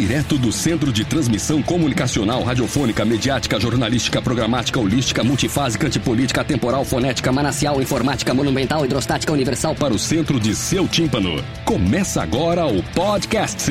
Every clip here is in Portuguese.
Direto do Centro de Transmissão Comunicacional, Radiofônica, Mediática, Jornalística, Programática, Holística, Multifásica, Antipolítica, Temporal, Fonética, Manacial, Informática, Monumental, Hidrostática, Universal para o centro de seu tímpano. Começa agora o podcast.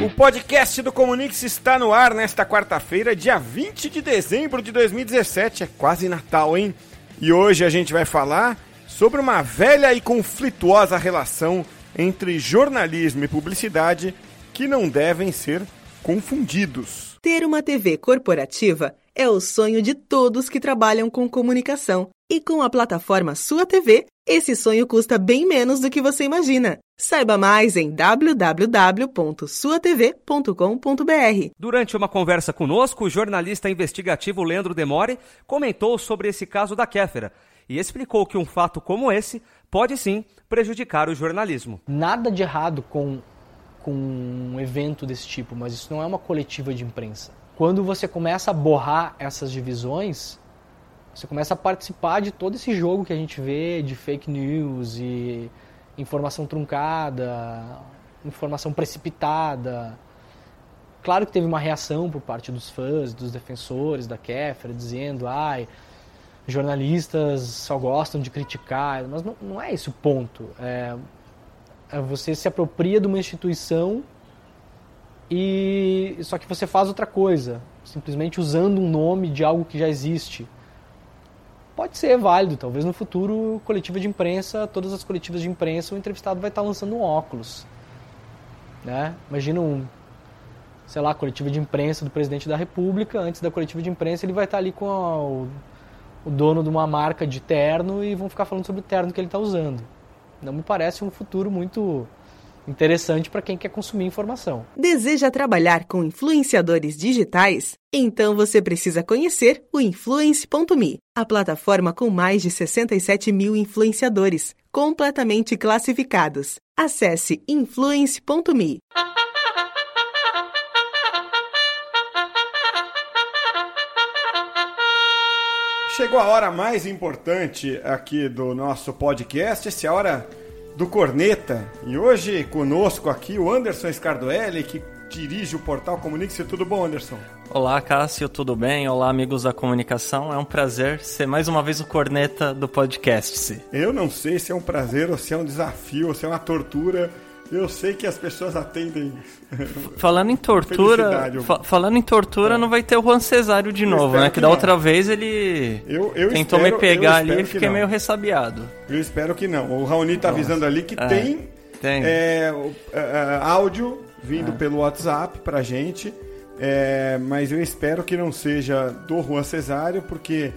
O podcast do Comunix está no ar nesta quarta-feira, dia 20 de dezembro de 2017. É quase Natal, hein? E hoje a gente vai falar sobre uma velha e conflituosa relação entre jornalismo e publicidade que não devem ser confundidos. Ter uma TV corporativa é o sonho de todos que trabalham com comunicação. E com a plataforma Sua TV, esse sonho custa bem menos do que você imagina. Saiba mais em www.suatv.com.br. Durante uma conversa conosco, o jornalista investigativo Leandro Demore comentou sobre esse caso da Kéfera e explicou que um fato como esse pode sim prejudicar o jornalismo. Nada de errado com, com um evento desse tipo, mas isso não é uma coletiva de imprensa. Quando você começa a borrar essas divisões, você começa a participar de todo esse jogo que a gente vê de fake news e informação truncada, informação precipitada. Claro que teve uma reação por parte dos fãs, dos defensores da Kéfera, dizendo, ai, jornalistas só gostam de criticar, mas não, não é esse o ponto. É, é você se apropria de uma instituição e só que você faz outra coisa, simplesmente usando um nome de algo que já existe. Pode ser válido, talvez no futuro, coletiva de imprensa, todas as coletivas de imprensa, o entrevistado vai estar lançando um óculos. Né? Imagina um, sei lá, coletiva de imprensa do presidente da República, antes da coletiva de imprensa ele vai estar ali com a, o, o dono de uma marca de terno e vão ficar falando sobre o terno que ele está usando. Não me parece um futuro muito interessante para quem quer consumir informação. Deseja trabalhar com influenciadores digitais? Então você precisa conhecer o Influence.me, a plataforma com mais de 67 mil influenciadores, completamente classificados. Acesse Influence.me. Chegou a hora mais importante aqui do nosso podcast, essa é a hora do Corneta. E hoje conosco aqui o Anderson Scardoelli, que dirige o portal Comunique-se. Tudo bom, Anderson? Olá, Cássio, tudo bem? Olá, amigos da comunicação. É um prazer ser mais uma vez o corneta do podcast. Eu não sei se é um prazer ou se é um desafio ou se é uma tortura eu sei que as pessoas atendem. Falando em tortura, fa falando em tortura, é. não vai ter o Juan Cesário de novo, né? Que, que da outra vez ele eu, eu tentou espero, me pegar ali e fiquei meio ressabiado. Eu espero que não. O Raoni tá Nossa. avisando ali que é. tem, tem. É, é, áudio vindo é. pelo WhatsApp pra gente. É, mas eu espero que não seja do Juan Cesário, porque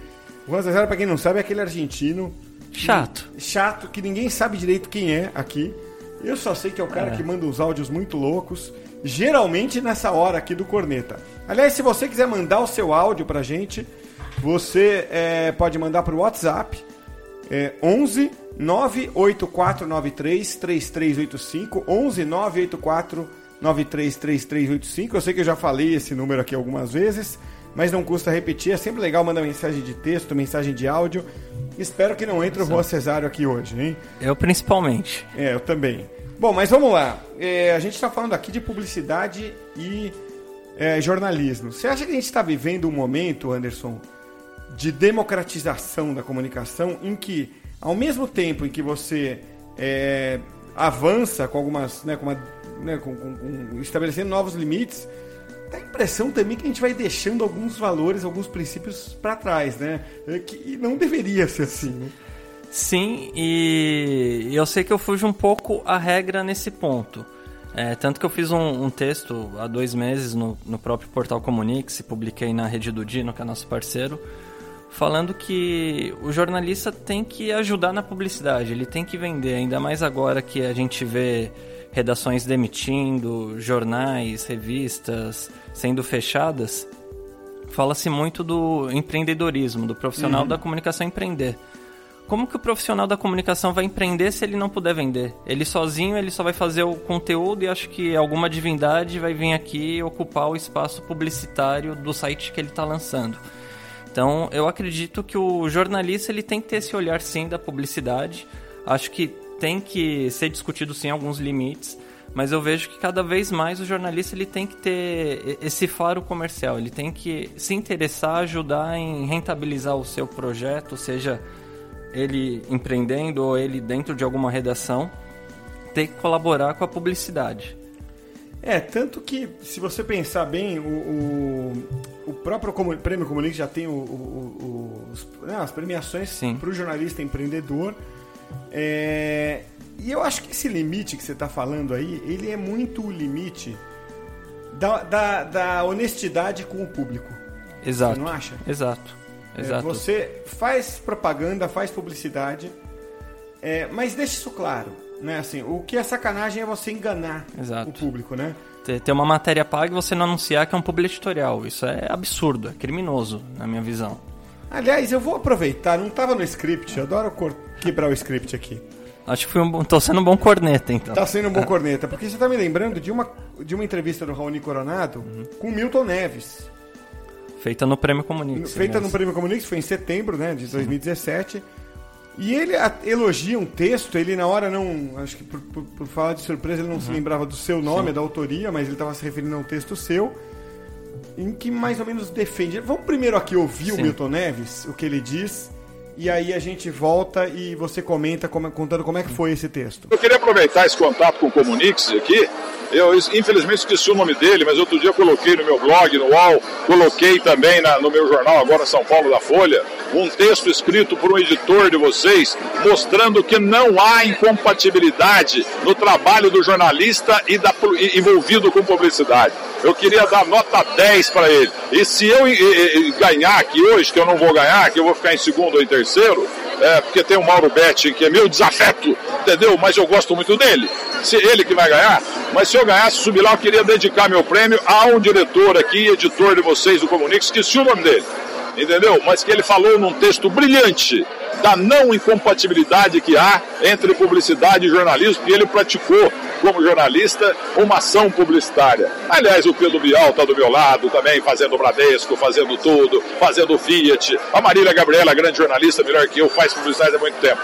o Juan Cesário, pra quem não sabe, é aquele argentino. Chato. Que, chato, que ninguém sabe direito quem é aqui. Eu só sei que é o cara é. que manda uns áudios muito loucos, geralmente nessa hora aqui do Corneta. Aliás, se você quiser mandar o seu áudio pra gente, você é, pode mandar pro WhatsApp é, 11 98493 3385 11 984 933385. Eu sei que eu já falei esse número aqui algumas vezes, mas não custa repetir. É sempre legal mandar mensagem de texto, mensagem de áudio. Espero que não entre o Rua Cesário aqui hoje, hein? Eu principalmente. É, eu também. Bom, mas vamos lá. É, a gente está falando aqui de publicidade e é, jornalismo. Você acha que a gente está vivendo um momento, Anderson, de democratização da comunicação em que, ao mesmo tempo em que você é, avança com algumas, né, com uma, né, com, com, com, estabelecendo novos limites, dá a impressão também que a gente vai deixando alguns valores, alguns princípios para trás, né? É que não deveria ser assim, né? Sim, e eu sei que eu fujo um pouco a regra nesse ponto. É, tanto que eu fiz um, um, texto há dois meses no, no próprio portal Comunix, publiquei na Rede do Dino, que é nosso parceiro, falando que o jornalista tem que ajudar na publicidade, ele tem que vender, ainda mais agora que a gente vê redações demitindo, jornais, revistas sendo fechadas, fala-se muito do empreendedorismo, do profissional uhum. da comunicação empreender. como que o profissional da comunicação vai empreender se ele não puder vender? Ele sozinho, ele só vai fazer o conteúdo e acho que alguma divindade vai vir aqui ocupar o espaço publicitário do site que ele está lançando. Então, eu acredito que o jornalista ele tem que ter esse olhar sim da publicidade. Acho que tem que ser discutido sim alguns limites, mas eu vejo que cada vez mais o jornalista ele tem que ter esse faro comercial, ele tem que se interessar, ajudar em rentabilizar o seu projeto, seja ele empreendendo ou ele dentro de alguma redação, ter que colaborar com a publicidade. É, tanto que, se você pensar bem, o, o, o próprio Comun Prêmio Comunique já tem o, o, os, né, as premiações para o jornalista empreendedor. É, e eu acho que esse limite que você está falando aí, ele é muito o limite da, da, da honestidade com o público. Exato. Você não acha? Exato. É, Exato. você faz propaganda, faz publicidade, é, mas deixa isso claro. Né? Assim, o que é sacanagem é você enganar Exato. o público, né? Ter uma matéria paga e você não anunciar que é um publi editorial. Isso é absurdo, é criminoso, na minha visão. Aliás, eu vou aproveitar, não estava no script, eu adoro quebrar o script aqui. Acho que fui um, tô sendo um bom corneta, então. Tá sendo um bom corneta, porque você tá me lembrando de uma, de uma entrevista do Raoni Coronado uhum. com Milton Neves. Feita no Prêmio Comunix. Feita no Prêmio Comunix, foi em setembro né, de 2017. Sim. E ele elogia um texto, ele na hora não. Acho que por, por, por falar de surpresa ele não uhum. se lembrava do seu nome, Sim. da autoria, mas ele estava se referindo a um texto seu, em que mais ou menos defende. Vamos primeiro aqui ouvir Sim. o Milton Neves, o que ele diz, e aí a gente volta e você comenta como, contando como é que foi esse texto. Eu queria aproveitar esse contato com o Comunix aqui eu, infelizmente, esqueci o nome dele, mas outro dia eu coloquei no meu blog, no UOL, coloquei também na, no meu jornal, agora São Paulo da Folha, um texto escrito por um editor de vocês, mostrando que não há incompatibilidade no trabalho do jornalista e da, envolvido com publicidade. Eu queria dar nota 10 para ele. E se eu e, e, ganhar aqui hoje, que eu não vou ganhar, que eu vou ficar em segundo ou em terceiro, é, porque tem o Mauro Betti, que é meu desafeto, entendeu? Mas eu gosto muito dele. Se ele que vai ganhar, mas se eu ganhasse subir lá, eu queria dedicar meu prêmio a um diretor aqui, editor de vocês do Comunix, esqueci o nome dele, entendeu? Mas que ele falou num texto brilhante da não incompatibilidade que há entre publicidade e jornalismo, que ele praticou como jornalista uma ação publicitária. Aliás, o Pedro Bial está do meu lado também, fazendo Bradesco, fazendo tudo, fazendo Fiat. A Marília Gabriela, grande jornalista, melhor que eu, faz publicidade há muito tempo.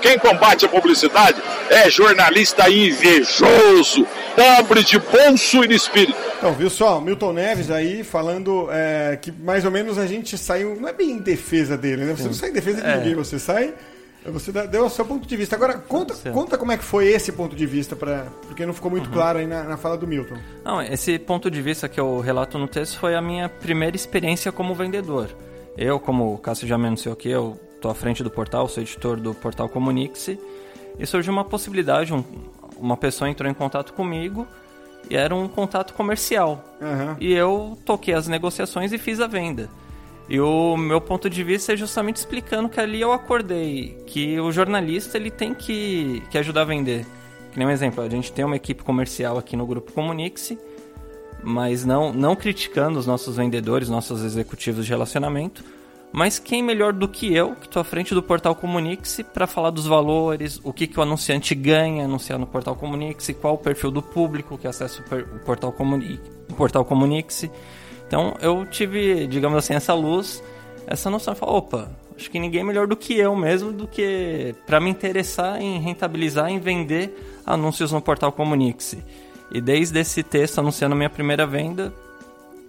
Quem combate a publicidade é jornalista invejoso, pobre de bolso e de espírito. Então, viu só, Milton Neves aí falando é, que mais ou menos a gente saiu, não é bem em defesa dele, né? Você não sai em defesa de é. ninguém, você sai você deu o seu ponto de vista. Agora, conta, conta como é que foi esse ponto de vista, pra, porque não ficou muito uhum. claro aí na, na, fala do Milton. Não, esse ponto de vista que eu relato no texto foi a minha primeira experiência como vendedor. Eu, como o Cássio já me anunciou aqui, eu estou à frente do portal, sou editor do portal Comunix, e surgiu uma possibilidade, um, uma pessoa entrou em contato comigo e era um contato comercial. Uhum. E eu toquei as negociações e fiz a venda. E o meu ponto de vista é justamente explicando que ali eu acordei que o jornalista ele tem que, que ajudar a vender. Que nem um exemplo, a gente tem uma equipe comercial aqui no grupo Comunix, mas não, não criticando os nossos vendedores, nossos executivos de relacionamento, mas quem melhor do que eu, que estou à frente do portal Comunix, para falar dos valores, o que, que o anunciante ganha anunciar no portal Comunix, qual o perfil do público que acessa o portal Comunix. Então eu tive, digamos assim, essa luz, essa noção de falar, opa, acho que ninguém é melhor do que eu mesmo do que para me interessar em rentabilizar, em vender anúncios no portal Comunix. E desde esse texto anunciando minha primeira venda,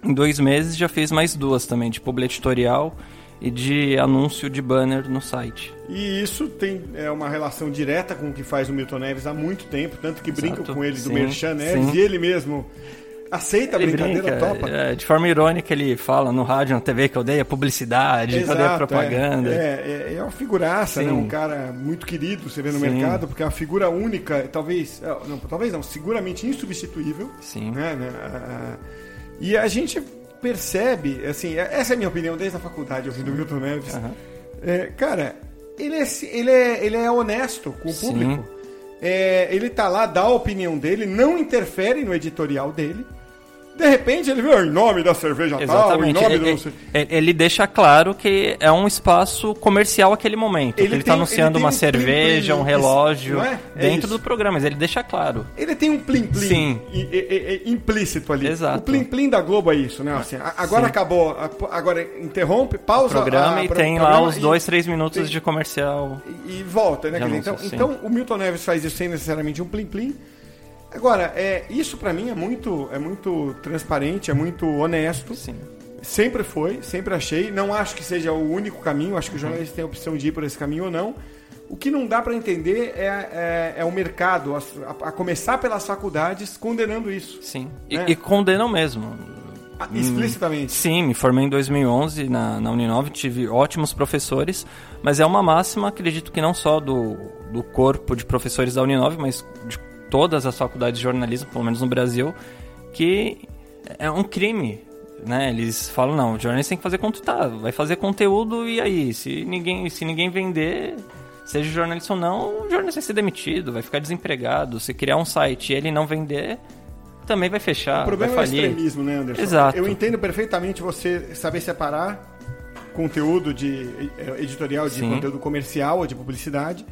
em dois meses já fiz mais duas também, de publi editorial e de anúncio de banner no site. E isso tem é, uma relação direta com o que faz o Milton Neves há muito tempo, tanto que brinca com ele do sim, Merchan Neves sim. e ele mesmo aceita a brincadeira, brinca, topa. É, de forma irônica ele fala no rádio, na TV que odeia publicidade, Exato, odeia propaganda. É, é, é uma figuraça, né? um cara muito querido, você vê no Sim. mercado, porque é uma figura única, talvez, é, não, talvez não, seguramente insubstituível. Sim. Né, né, e a gente percebe, assim, é, essa é a minha opinião desde a faculdade, ouvindo o Milton Neves. Uhum. É, cara, ele é, ele, é, ele é honesto com o público. É, ele tá lá, dá a opinião dele, não interfere no editorial dele De repente ele viu em nome da cerveja tal, em Exatamente. nome Ele, do. ele- ele deixa claro que é um espaço comercial aquele momento. Ele está anunciando uma um cerveja, um relógio é? É dentro isso. do programa, mas ele deixa claro. Ele tem um plim-plim implícito ali. Exato. O plim-plim da Globo é isso, né? Assim, a- agora Sim. acabou, a- agora interrompe, pausa programa a- e pro- tem lá os e- dois, três minutos tem- de comercial. e, e volta, né? Então, anúncios, sim. então o Milton Neves faz isso sem necessariamente um plim-plim. Agora, é, isso pra mim é muito, é muito transparente, é muito honesto. Sim. Sempre foi, sempre achei. Não acho que seja o único caminho, acho que o jornalista tem a opção de ir por esse caminho ou não. O que não dá pra entender é, é, é o mercado, a, a começar pelas faculdades, condenando isso. Sim. E, É. e condenam mesmo. Ah, Explicitamente. Sim, me formei em 2011 na, na Uninove, tive ótimos professores, mas é uma máxima, acredito que não só do, do corpo de professores da Uninove, mas de todas as faculdades de jornalismo, pelo menos no Brasil, que é um crime. Né? Eles falam, não, o jornalista tem que fazer conteúdo, tá, vai fazer conteúdo e aí? Se ninguém, se ninguém vender, seja jornalista ou não, o jornalista vai ser demitido, vai ficar desempregado. Se criar um site e ele não vender, também vai fechar, O problema é vai o falir. extremismo, né, Anderson? Exato. Eu entendo perfeitamente você saber separar conteúdo de eh, editorial de Sim. conteúdo comercial ou de publicidade.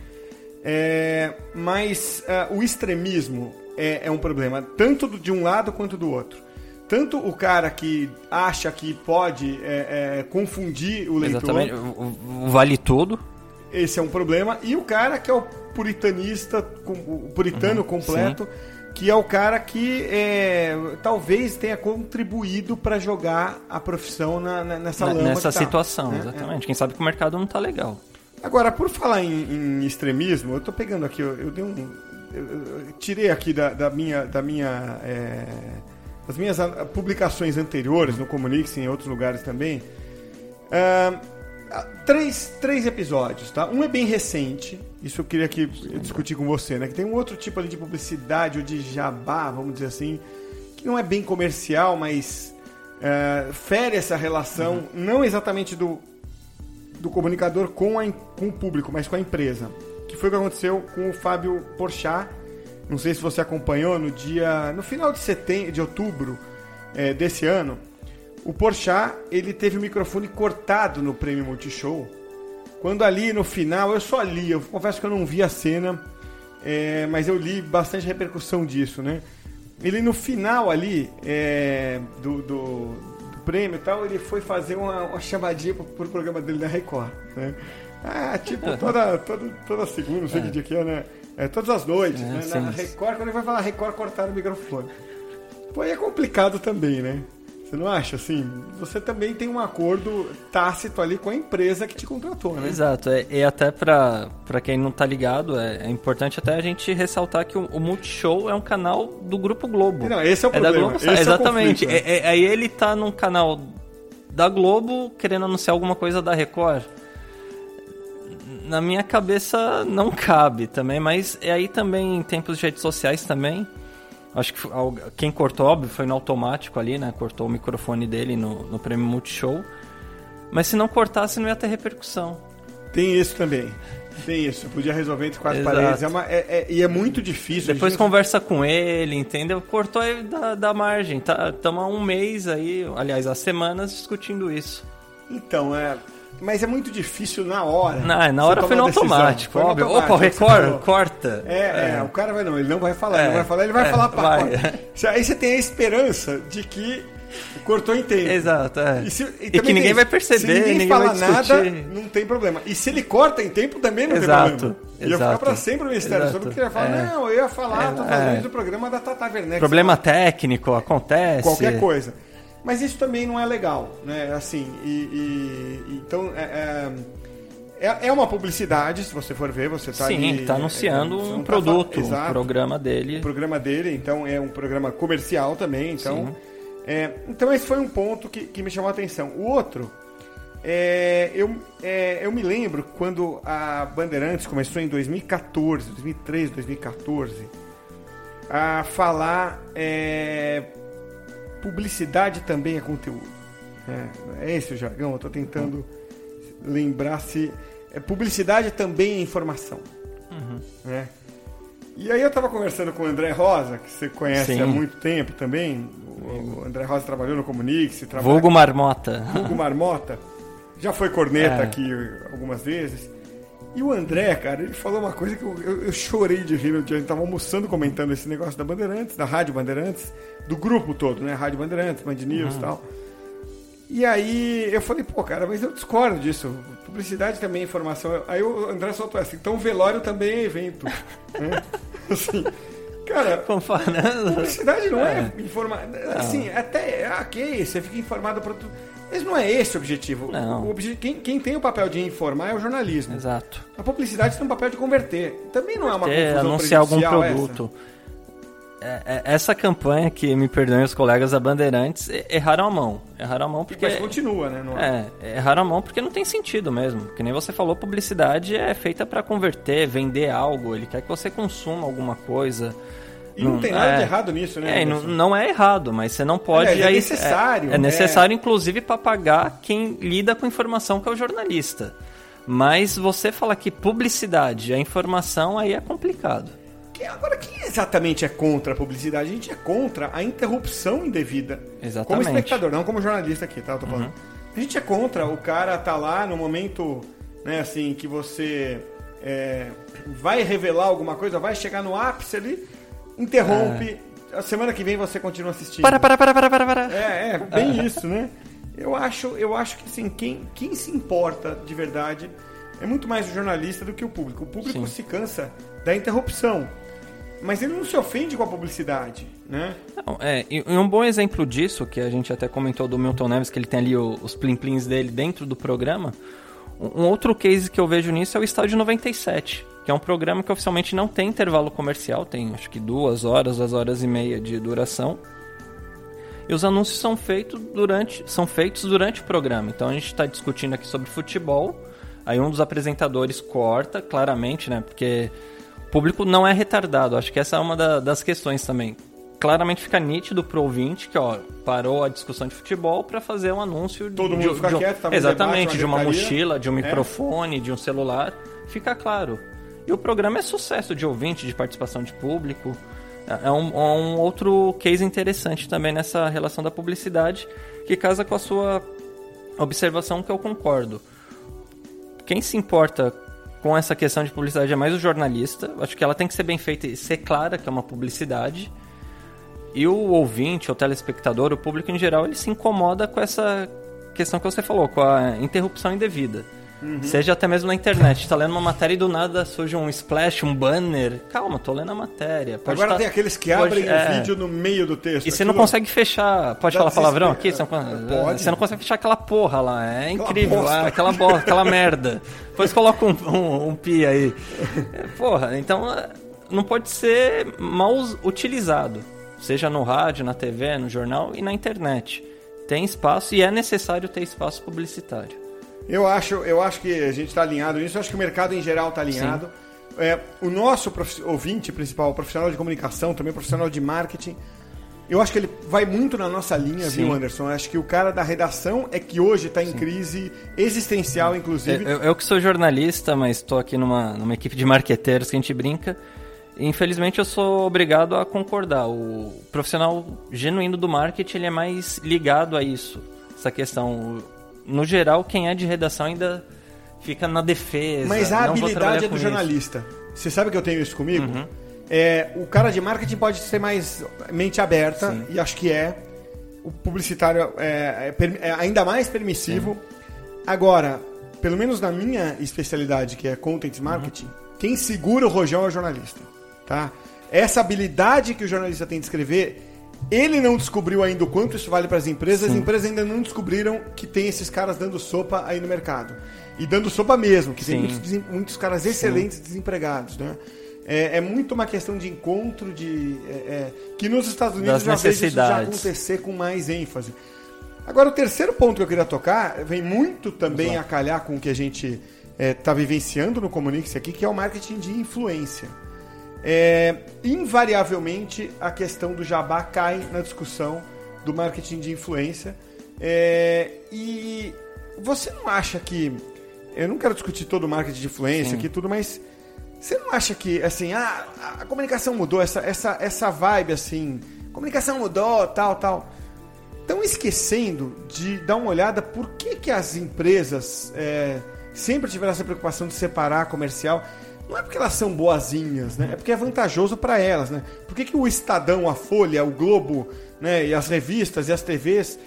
É, mas ah, o extremismo é, é um problema, tanto de um lado quanto do outro. Tanto o cara que acha que pode é, é, confundir o leitor, Exatamente, vale tudo. esse é um problema, e o cara que é o puritanista, o puritano completo, que é o cara que é, talvez tenha contribuído para jogar a profissão na- na- nessa Ne- lama nessa tá, situação, né? exatamente. Quem sabe que o mercado não tá legal. Agora, por falar em, em extremismo, eu tô pegando aqui, eu, eu dei um. Eu, tirei aqui da, da minha. Da minha é, das minhas publicações anteriores no Comunix e em outros lugares também. ah, três, três episódios, tá? Um é bem recente, isso eu queria aqui discutir com você, né? Que tem um outro tipo ali de publicidade ou de jabá, vamos dizer assim, que não é bem comercial, mas ah, fere essa relação, não exatamente do, do comunicador com, a, com o público, mas com a empresa. Que foi o que aconteceu com o Fábio Porchat. Não sei se você acompanhou no dia, no final de setembro, de outubro eh, desse ano. O Porchat ele teve o microfone cortado no Prêmio Multishow. Quando ali no final, eu só li, eu confesso que eu não vi a cena, eh, mas eu li bastante repercussão disso, né? Ele no final ali do, do, do prêmio e tal, ele foi fazer uma, uma chamadinha pro, pro programa dele da Record, né? Ah, tipo, toda, toda, toda segunda, não sei que dia que é, né? É, todas as noites, É, né? Na Record, quando ele vai falar Record, cortaram o microfone. Pô, é complicado também, né? Você não acha, assim? Você também tem um acordo tácito ali com a empresa que te contratou, né? Exato, é, e até pra quem não tá ligado, é, é importante até a gente ressaltar que o, o Multishow é um canal do Grupo Globo. Não, esse é o da problema, Globo, é exatamente. conflito, né? É- é- aí ele tá num canal da Globo querendo anunciar alguma coisa da Record. Na minha cabeça não cabe também, mas é aí também em tempos de redes sociais também. Acho que quem cortou, óbvio, foi no automático ali, né? Cortou o microfone dele no, no prêmio Multishow. Mas se não cortasse, não ia ter repercussão. Tem isso também. Tem isso. Podia resolver entre quatro Exato. paredes. É uma- é- é- e é muito difícil. Depois gente- conversa com ele, entendeu? Cortou aí da, da margem. Tá, Estamos há um mês aí, aliás, há semanas discutindo isso. Então, é. Mas é muito difícil na hora. Não, na você hora foi no automático, Foi óbvio. automático, Opa, o é que Record, falou. corta. É, é, o cara vai não, ele não vai falar, ele É, não vai falar, ele vai é, falar corta. Aí você tem a esperança de que cortou em tempo. Exato, é. E, se- E também que ninguém tem vai perceber, se ninguém, ninguém fala nada, não tem problema. E se ele corta em tempo, também não Exato, tem problema. Ia ficar exato. pra sempre o mistério. Só Exato, não queria falar, é. não, eu ia falar todas as é. vezes do programa da Tata Werneck. Problema técnico, acontece. qualquer coisa. Mas isso também não é legal, né? Assim, e, e- então é, é, é uma publicidade, se você for ver, você está Sim, ali, tá anunciando é, você um tá produto, fal- um programa dele. O programa dele, então é um programa comercial também, então. Sim. é, então esse foi um ponto que, que me chamou a atenção. O outro, é, eu, é, eu me lembro quando a Bandeirantes começou em 2014, 2013, 2014, a falar é, publicidade também é conteúdo. É, é esse o jargão, eu estou tentando lembrar se. é, publicidade também é informação. né? E aí eu tava conversando com o André Rosa, que você conhece Sim. há muito tempo também. O André Rosa trabalhou no Comunix, trabalha Vulgo Marmota. Hugo Marmota, já foi corneta É. aqui algumas vezes. E o André, cara, ele falou uma coisa que eu, eu- eu chorei de rir no dia. A gente tava almoçando comentando esse negócio da Bandeirantes, da Rádio Bandeirantes, do grupo todo, né? Rádio Bandeirantes, Band News e tal. E aí eu falei, pô, cara, mas eu discordo disso. Publicidade também é informação. Aí o André soltou assim, então velório também é evento. né? Assim, cara, Comparando. Publicidade não é, informar. Assim, até. ah, Ok, você fica informado para tudo. Mas não é esse o objetivo. Não. O obje- quem, quem tem o papel de informar é o jornalismo. Exato. A publicidade tem o papel de converter. Também não é uma Ter, confusão anunciar algum prejudicial essa. produto. É- é- essa campanha, que me perdoem os colegas da Bandeirantes, erraram a mão. Erraram a mão porque. Mas continua, né? Não é? É, erraram a mão porque não tem sentido mesmo. Que nem você falou, publicidade é feita pra converter, vender algo. Ele quer que você consuma alguma coisa. E não, tem nada é. de errado nisso, né? É, não, não é errado, mas você não pode. Aliás, é aí- necessário, É, é. necessário, inclusive, para pagar quem lida com informação, que é o jornalista. Mas você falar que publicidade é informação, aí é complicado. Que- Agora, quem exatamente é contra a publicidade? A gente é contra a interrupção indevida. Exatamente. Como espectador, não como jornalista aqui, tá? Eu tô falando. A gente é contra o cara tá lá no momento, né, assim, que você é, vai revelar alguma coisa, vai chegar no ápice ali, interrompe. A semana que vem você continua assistindo. Para, para, para, para, para, para. É, é, bem isso, né? Eu acho, eu acho que assim, quem, quem se importa de verdade é muito mais o jornalista do que o público. O público Sim. se cansa da interrupção. Mas ele não se ofende com a publicidade, né? Não, é, e um bom exemplo disso, que a gente até comentou do Milton Neves, que ele tem ali os plim-plins dele dentro do programa. Um um outro case que eu vejo nisso é o Estádio 97, que é um programa que oficialmente não tem intervalo comercial, tem acho que duas horas, duas horas e meia de duração. E os anúncios são feitos durante, são feitos durante o programa. Então a gente está discutindo aqui sobre futebol. Aí um dos apresentadores corta, claramente, né? Porque o público não é retardado. Acho que essa é uma da- das questões também. Claramente fica nítido pro ouvinte que, ó, parou a discussão de futebol para fazer um anúncio Todo de, mundo fica de um- quieto, tá Exatamente, debate, de uma uma gritaria. mochila, de um É. microfone, de um celular. Fica claro. E o programa é sucesso de ouvinte, de participação de público. É é um, é um outro case interessante também nessa relação da publicidade, que casa com a sua observação que eu concordo. Quem se importa com essa questão de publicidade é mais o jornalista. Acho que ela tem que ser bem feita e ser clara que é uma publicidade. E o ouvinte, o telespectador, o público em geral, ele se incomoda com essa questão que você falou, com a interrupção indevida. Uhum. Seja até mesmo na internet, tá lendo uma matéria e do nada surge um splash, um banner. Calma, tô lendo a matéria. Pode Agora tá- tem aqueles que pode- abrem é. o vídeo no meio do texto. E você não consegue fechar. Pode Dá falar palavrão aqui? Você não, Pode. você não consegue fechar aquela porra lá. É incrível. bosta. ah, aquela bosta, aquela merda. Depois coloca um, um, um pi aí. É, Porra, então é, não pode ser mal utilizado. Seja no rádio, na TV, no jornal e na internet. Tem espaço e é necessário ter espaço publicitário. Eu acho, eu acho que a gente está alinhado nisso. Eu acho que o mercado em geral está alinhado. É, o nosso ouvinte principal, profissional de comunicação, também profissional de marketing, eu acho que ele vai muito na nossa linha, Sim. viu, Anderson? Eu acho que o cara da redação é que hoje está em crise existencial, inclusive. Eu, eu que sou jornalista, mas estou aqui numa, numa equipe de marqueteiros que a gente brinca. Infelizmente eu sou obrigado a concordar. O profissional genuíno do marketing ele é mais ligado a isso, essa questão. No geral, quem é de redação ainda fica na defesa. Mas a habilidade é do com isso. jornalista. Você sabe que eu tenho isso comigo? Uhum. É, o cara de marketing pode ser mais mente aberta, Sim. e acho que é. O publicitário é, é é ainda mais permissivo. Agora, pelo menos na minha especialidade, que é content marketing, Uhum. quem segura o rojão é o jornalista. Tá? Essa habilidade que o jornalista tem de escrever, ele não descobriu ainda o quanto isso vale para as empresas, as empresas ainda não descobriram que tem esses caras dando sopa aí no mercado. E dando sopa mesmo, que tem Sim. muitos, desem- muitos caras excelentes desempregados, né? É, é muito uma questão de encontro de é, é, que nos Estados Unidos Das já vejo isso já acontecer com mais ênfase. Agora o terceiro ponto que eu queria tocar vem muito também a calhar com o que a gente está vivenciando no Comunix aqui, que é o marketing de influência. É, invariavelmente a questão do jabá cai na discussão do marketing de influência. É, e você não acha que. Eu não quero discutir todo o marketing de influência aqui, tudo, mas Você não acha que, assim, a, a comunicação mudou, essa, essa, essa vibe, assim, comunicação mudou, tal, tal. Estão esquecendo de dar uma olhada por que, que as empresas é, sempre tiveram essa preocupação de separar comercial. Não é porque elas são boazinhas, né? É porque é vantajoso para elas, né? Por que, que o Estadão, a Folha, o Globo, né? E as revistas e as TVs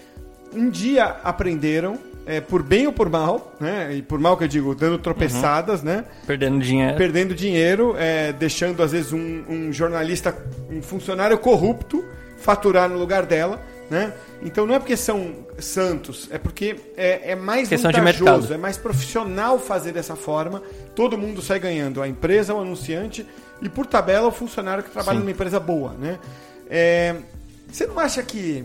um dia aprenderam é, por bem ou por mal, né? E por mal que eu digo, dando tropeçadas, uhum. né? Perdendo dinheiro. Perdendo dinheiro, é, deixando às vezes um, um, jornalista, um funcionário corrupto faturar no lugar dela, né? Então não é porque são santos, é porque é, é mais Questão vantajoso, é mais profissional fazer dessa forma. Todo mundo sai ganhando, a empresa, o anunciante e por tabela o funcionário que trabalha Sim. numa empresa boa, né? É, você não acha que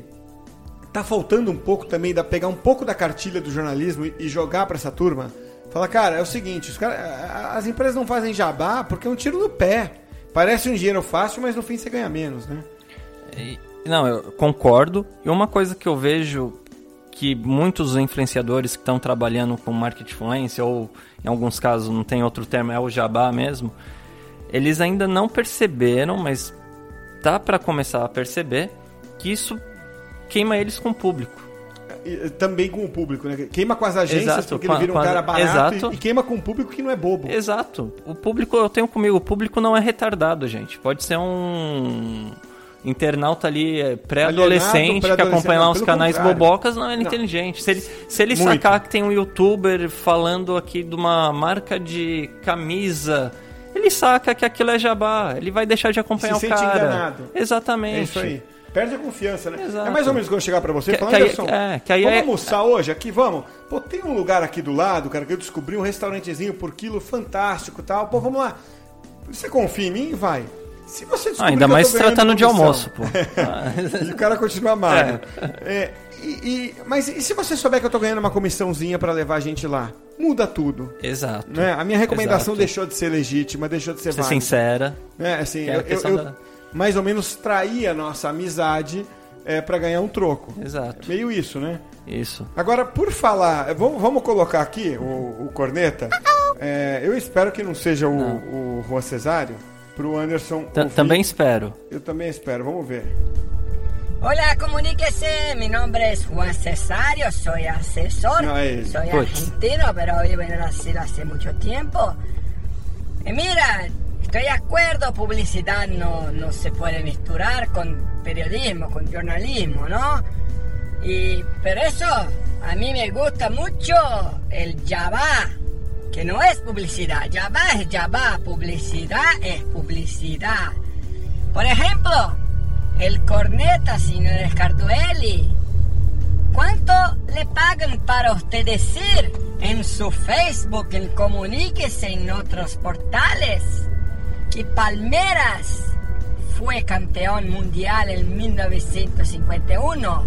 tá faltando um pouco também da pegar um pouco da cartilha do jornalismo e jogar para essa turma? Fala, cara, é o seguinte, os cara, as empresas não fazem jabá porque é um tiro no pé. Parece um dinheiro fácil, mas no fim você ganha menos, né? Não, eu concordo. E uma coisa que eu vejo que muitos influenciadores que estão trabalhando com market influência, ou em alguns casos não tem outro termo, é o jabá mesmo, eles ainda não perceberam, mas tá para começar a perceber que isso queima eles com o público. Também com o público, né? Queima com as agências Exato, porque ele vira um cara barato Exato. E, queima com o público que não é bobo. Exato. O público, eu tenho comigo, o público não é retardado, gente. Pode ser um internauta ali é, pré-adolescente pré que acompanha lá os canais contrário. bobocas não é não. inteligente. Se ele, se ele sacar que tem um youtuber falando aqui de uma marca de camisa, ele saca que aquilo é jabá. Ele vai deixar de acompanhar Se o cara. Enganado. Exatamente. É isso aí. Perde a confiança, né? Exato. É mais ou menos quando eu chegar pra você que, falar, que Anderson, é, que aí vamos é... almoçar hoje aqui, vamos? Pô, tem um lugar aqui do lado, cara, que eu descobri um restaurantezinho por quilo fantástico tal. Pô, vamos lá. Você confia em mim? Vai. Se você ah, ainda mais se tratando de almoço, pô. e o cara continua magro. É. É, e, e, mas e se você souber que eu tô ganhando uma comissãozinha para levar a gente lá? Muda tudo. Exato. Né? A minha recomendação Exato. deixou de ser legítima, deixou de ser, ser válida. sincera. É, assim, eu, eu, eu, da mais ou menos trair a nossa amizade é, para ganhar um troco. Exato. Meio isso, né? Isso. Agora, por falar, vamos, vamos colocar aqui o, o corneta. É, eu espero que não seja o, não. o Juan Cesário, pro Anderson. T também espero. Eu também espero, vamos ver. Hola, comuníquese. Mi nombre es Juan Cesario, soy asesor. No, es... Soy argentino, pero vivo en Brasil hace mucho tiempo. Y mira, Estoy de acuerdo, publicidad no, no se puede misturar con periodismo, con jornalismo, ¿no? Y, pero eso, a mí me gusta mucho el Java, que no es publicidad. Java es Java, publicidad es publicidad. Por ejemplo, el corneta, señor Scarduelli. ¿Cuánto le pagan para usted decir en su Facebook, en Comuníquese en otros portales? que Palmeras fue campeón mundial en 1951,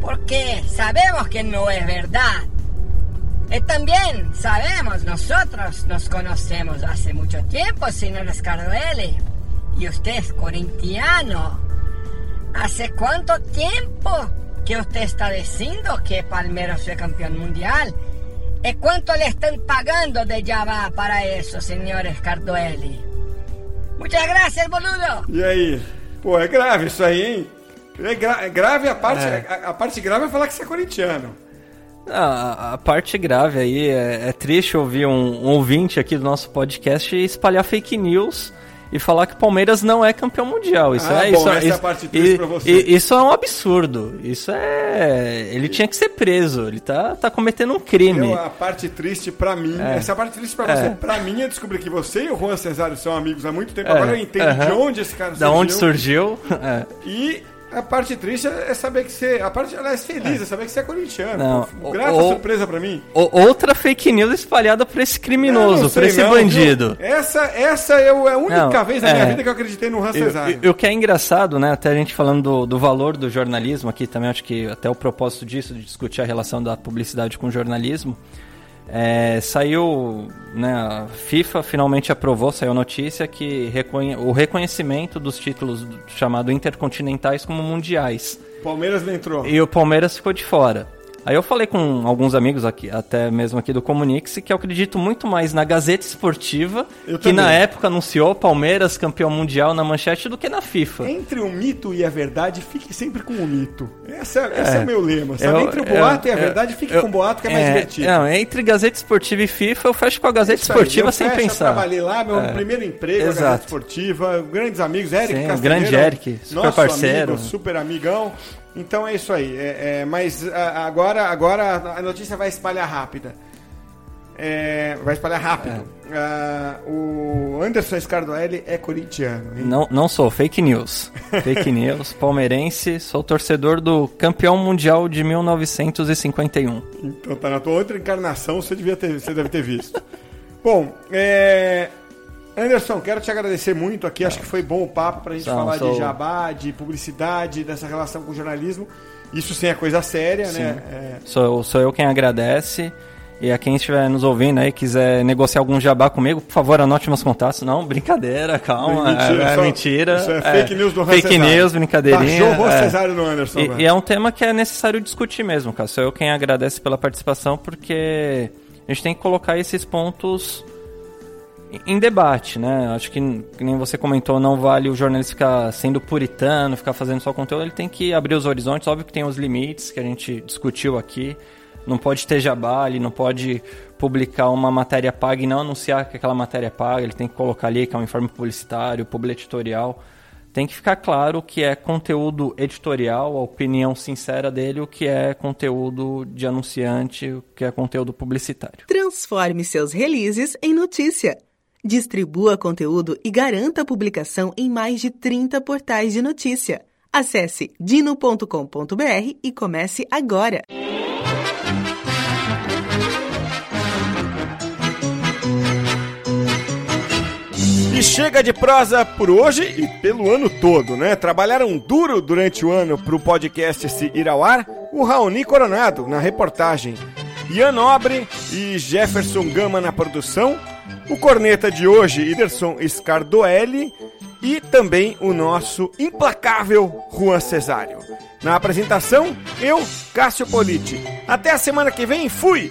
porque sabemos que no es verdad. Y también sabemos, nosotros nos conocemos hace mucho tiempo, señor Scardelli, y usted es corintiano. ¿Hace cuánto tiempo que usted está diciendo que Palmeras fue campeón mundial? ¿Y cuánto le están pagando de Java para eso, señor Scardelli? Muchas gracias, boludo. E aí? Pô, é grave isso aí, hein? É, gra é grave a parte, é. A, a, parte grave é falar que você é corintiano. A, a parte grave aí é, é triste ouvir um, um, ouvinte aqui do nosso podcast espalhar fake news e falar que o Palmeiras não é campeão mundial. Isso ah, é bom, isso, essa isso, é a parte triste pra você. Isso é um absurdo. Isso é. Ele tinha que ser preso. Ele tá, tá cometendo um crime. Eu, a parte triste pra mim. É. Essa é a parte triste pra você. É. Pra mim é descobrir que você e o Juan Cesário são amigos há muito tempo. É. Agora eu entendo de onde esse cara surgiu. Da onde surgiu. É. E a parte triste é saber que você. A parte ela é feliz, é, é saber que você é corintiano. Não, Grata ou, surpresa pra mim. outra fake news espalhada por esse criminoso, por esse não, bandido. Essa, essa é, é a única não, vez na é, minha vida que eu acreditei no Hans Cesário. O que é engraçado, né? Até a gente falando do, do valor do jornalismo aqui também, acho que até o propósito disso, de discutir a relação da publicidade com o jornalismo. É, saiu, né, a FIFA finalmente aprovou, saiu notícia que reconhe o reconhecimento dos títulos do, chamado intercontinentais como mundiais. Palmeiras não entrou. E o Palmeiras ficou de fora. Aí eu falei com alguns amigos aqui, até mesmo aqui do Comunix, que eu acredito muito mais na Gazeta Esportiva, eu que também. na época anunciou Palmeiras campeão mundial na manchete, do que na FIFA. Entre o mito e a verdade, fique sempre com o mito. Esse é, esse é, é o meu lema, sabe? Eu, entre o boato eu, e a verdade, fique com o boato que é mais é, divertido. Não, entre Gazeta Esportiva e FIFA, eu fecho com a Gazeta Isso Esportiva aí, sem fecho, pensar. Eu trabalhei lá, meu é. primeiro emprego, Exato. Gazeta Esportiva, grandes amigos, Eric Sim, grande Eric, super parceiro. Amigo, super amigão. Então é isso aí. É, é, mas agora, agora a notícia vai espalhar rápida. É, vai espalhar rápido. Uh, o Anderson Scardoelli é corintiano. Não, não sou, fake news. Fake news, palmeirense, sou torcedor do campeão mundial de 1951. Então tá na tua outra encarnação, você, devia ter, você deve ter visto. Bom, é, Anderson, quero te agradecer muito aqui. Acho que foi bom o papo para a gente falar sou... de jabá, de publicidade, dessa relação com o jornalismo. Isso sem a coisa séria, Sim. né? É... Sou, sou eu quem agradece. E a quem estiver nos ouvindo aí, quiser negociar algum jabá comigo, por favor, anote meus contatos. Não, brincadeira, calma. Mentira, é, é, mentira. Isso é fake news do Fake Cesário. news, brincadeirinha. O é. Cesário no Anderson. E, e, é um tema que é necessário discutir mesmo, cara. Sou eu quem agradece pela participação, porque a gente tem que colocar esses pontos em debate, né? Acho que, nem você comentou, não vale o jornalista ficar sendo puritano, ficar fazendo só conteúdo, ele tem que abrir os horizontes, óbvio que tem os limites que a gente discutiu aqui. Não pode ter jabá, ele não pode publicar uma matéria paga e não anunciar que aquela matéria é paga, ele tem que colocar ali que é um informe publicitário, publi editorial. Tem que ficar claro o que é conteúdo editorial, a opinião sincera dele, o que é conteúdo de anunciante, o que é conteúdo publicitário. Transforme seus releases em notícia. Distribua conteúdo e garanta a publicação em mais de 30 portais de notícia. Acesse dino.com.br e comece agora. E chega de prosa por hoje e pelo ano todo, né? Trabalharam duro durante o ano para o podcast se ir ao ar o Raoni Coronado na reportagem, Ian Nobre e Jefferson Gama na produção o corneta de hoje, Iderson Scardoelli, e também o nosso implacável Juan Cesário. Na apresentação, eu, Cássio Politi. Até a semana que vem, fui!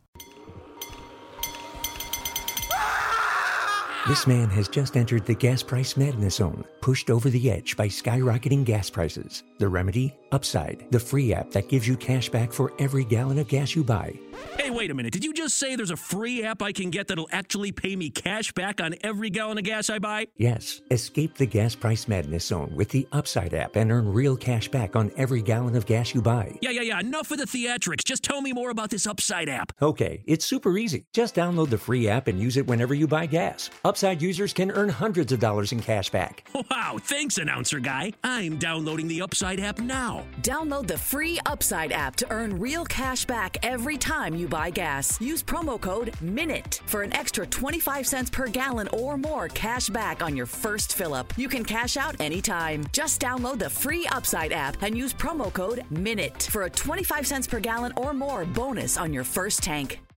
This man has just entered the gas price madness zone, pushed over the edge by skyrocketing gas prices. The remedy? Upside, the free app that gives you cash back for every gallon of gas you buy. Hey, wait a minute. Did you just say there's a free app I can get that'll actually pay me cash back on every gallon of gas I buy? Yes. Escape the gas price madness zone with the Upside app and earn real cash back on every gallon of gas you buy. Yeah, yeah, yeah. Enough of the theatrics. Just tell me more about this Upside app. Okay, it's super easy. Just download the free app and use it whenever you buy gas. Upside users can earn hundreds of dollars in cash back. Wow, thanks, announcer guy. I'm downloading the Upside app Download the free Upside app to earn real cash back every time you buy gas. Use promo code MINUTE for an extra 25 cents per gallon or more cash back on your first fill up. You can cash out anytime. Just download the free Upside app and use promo code MINUTE for a 25 cents per gallon or more bonus on your first tank.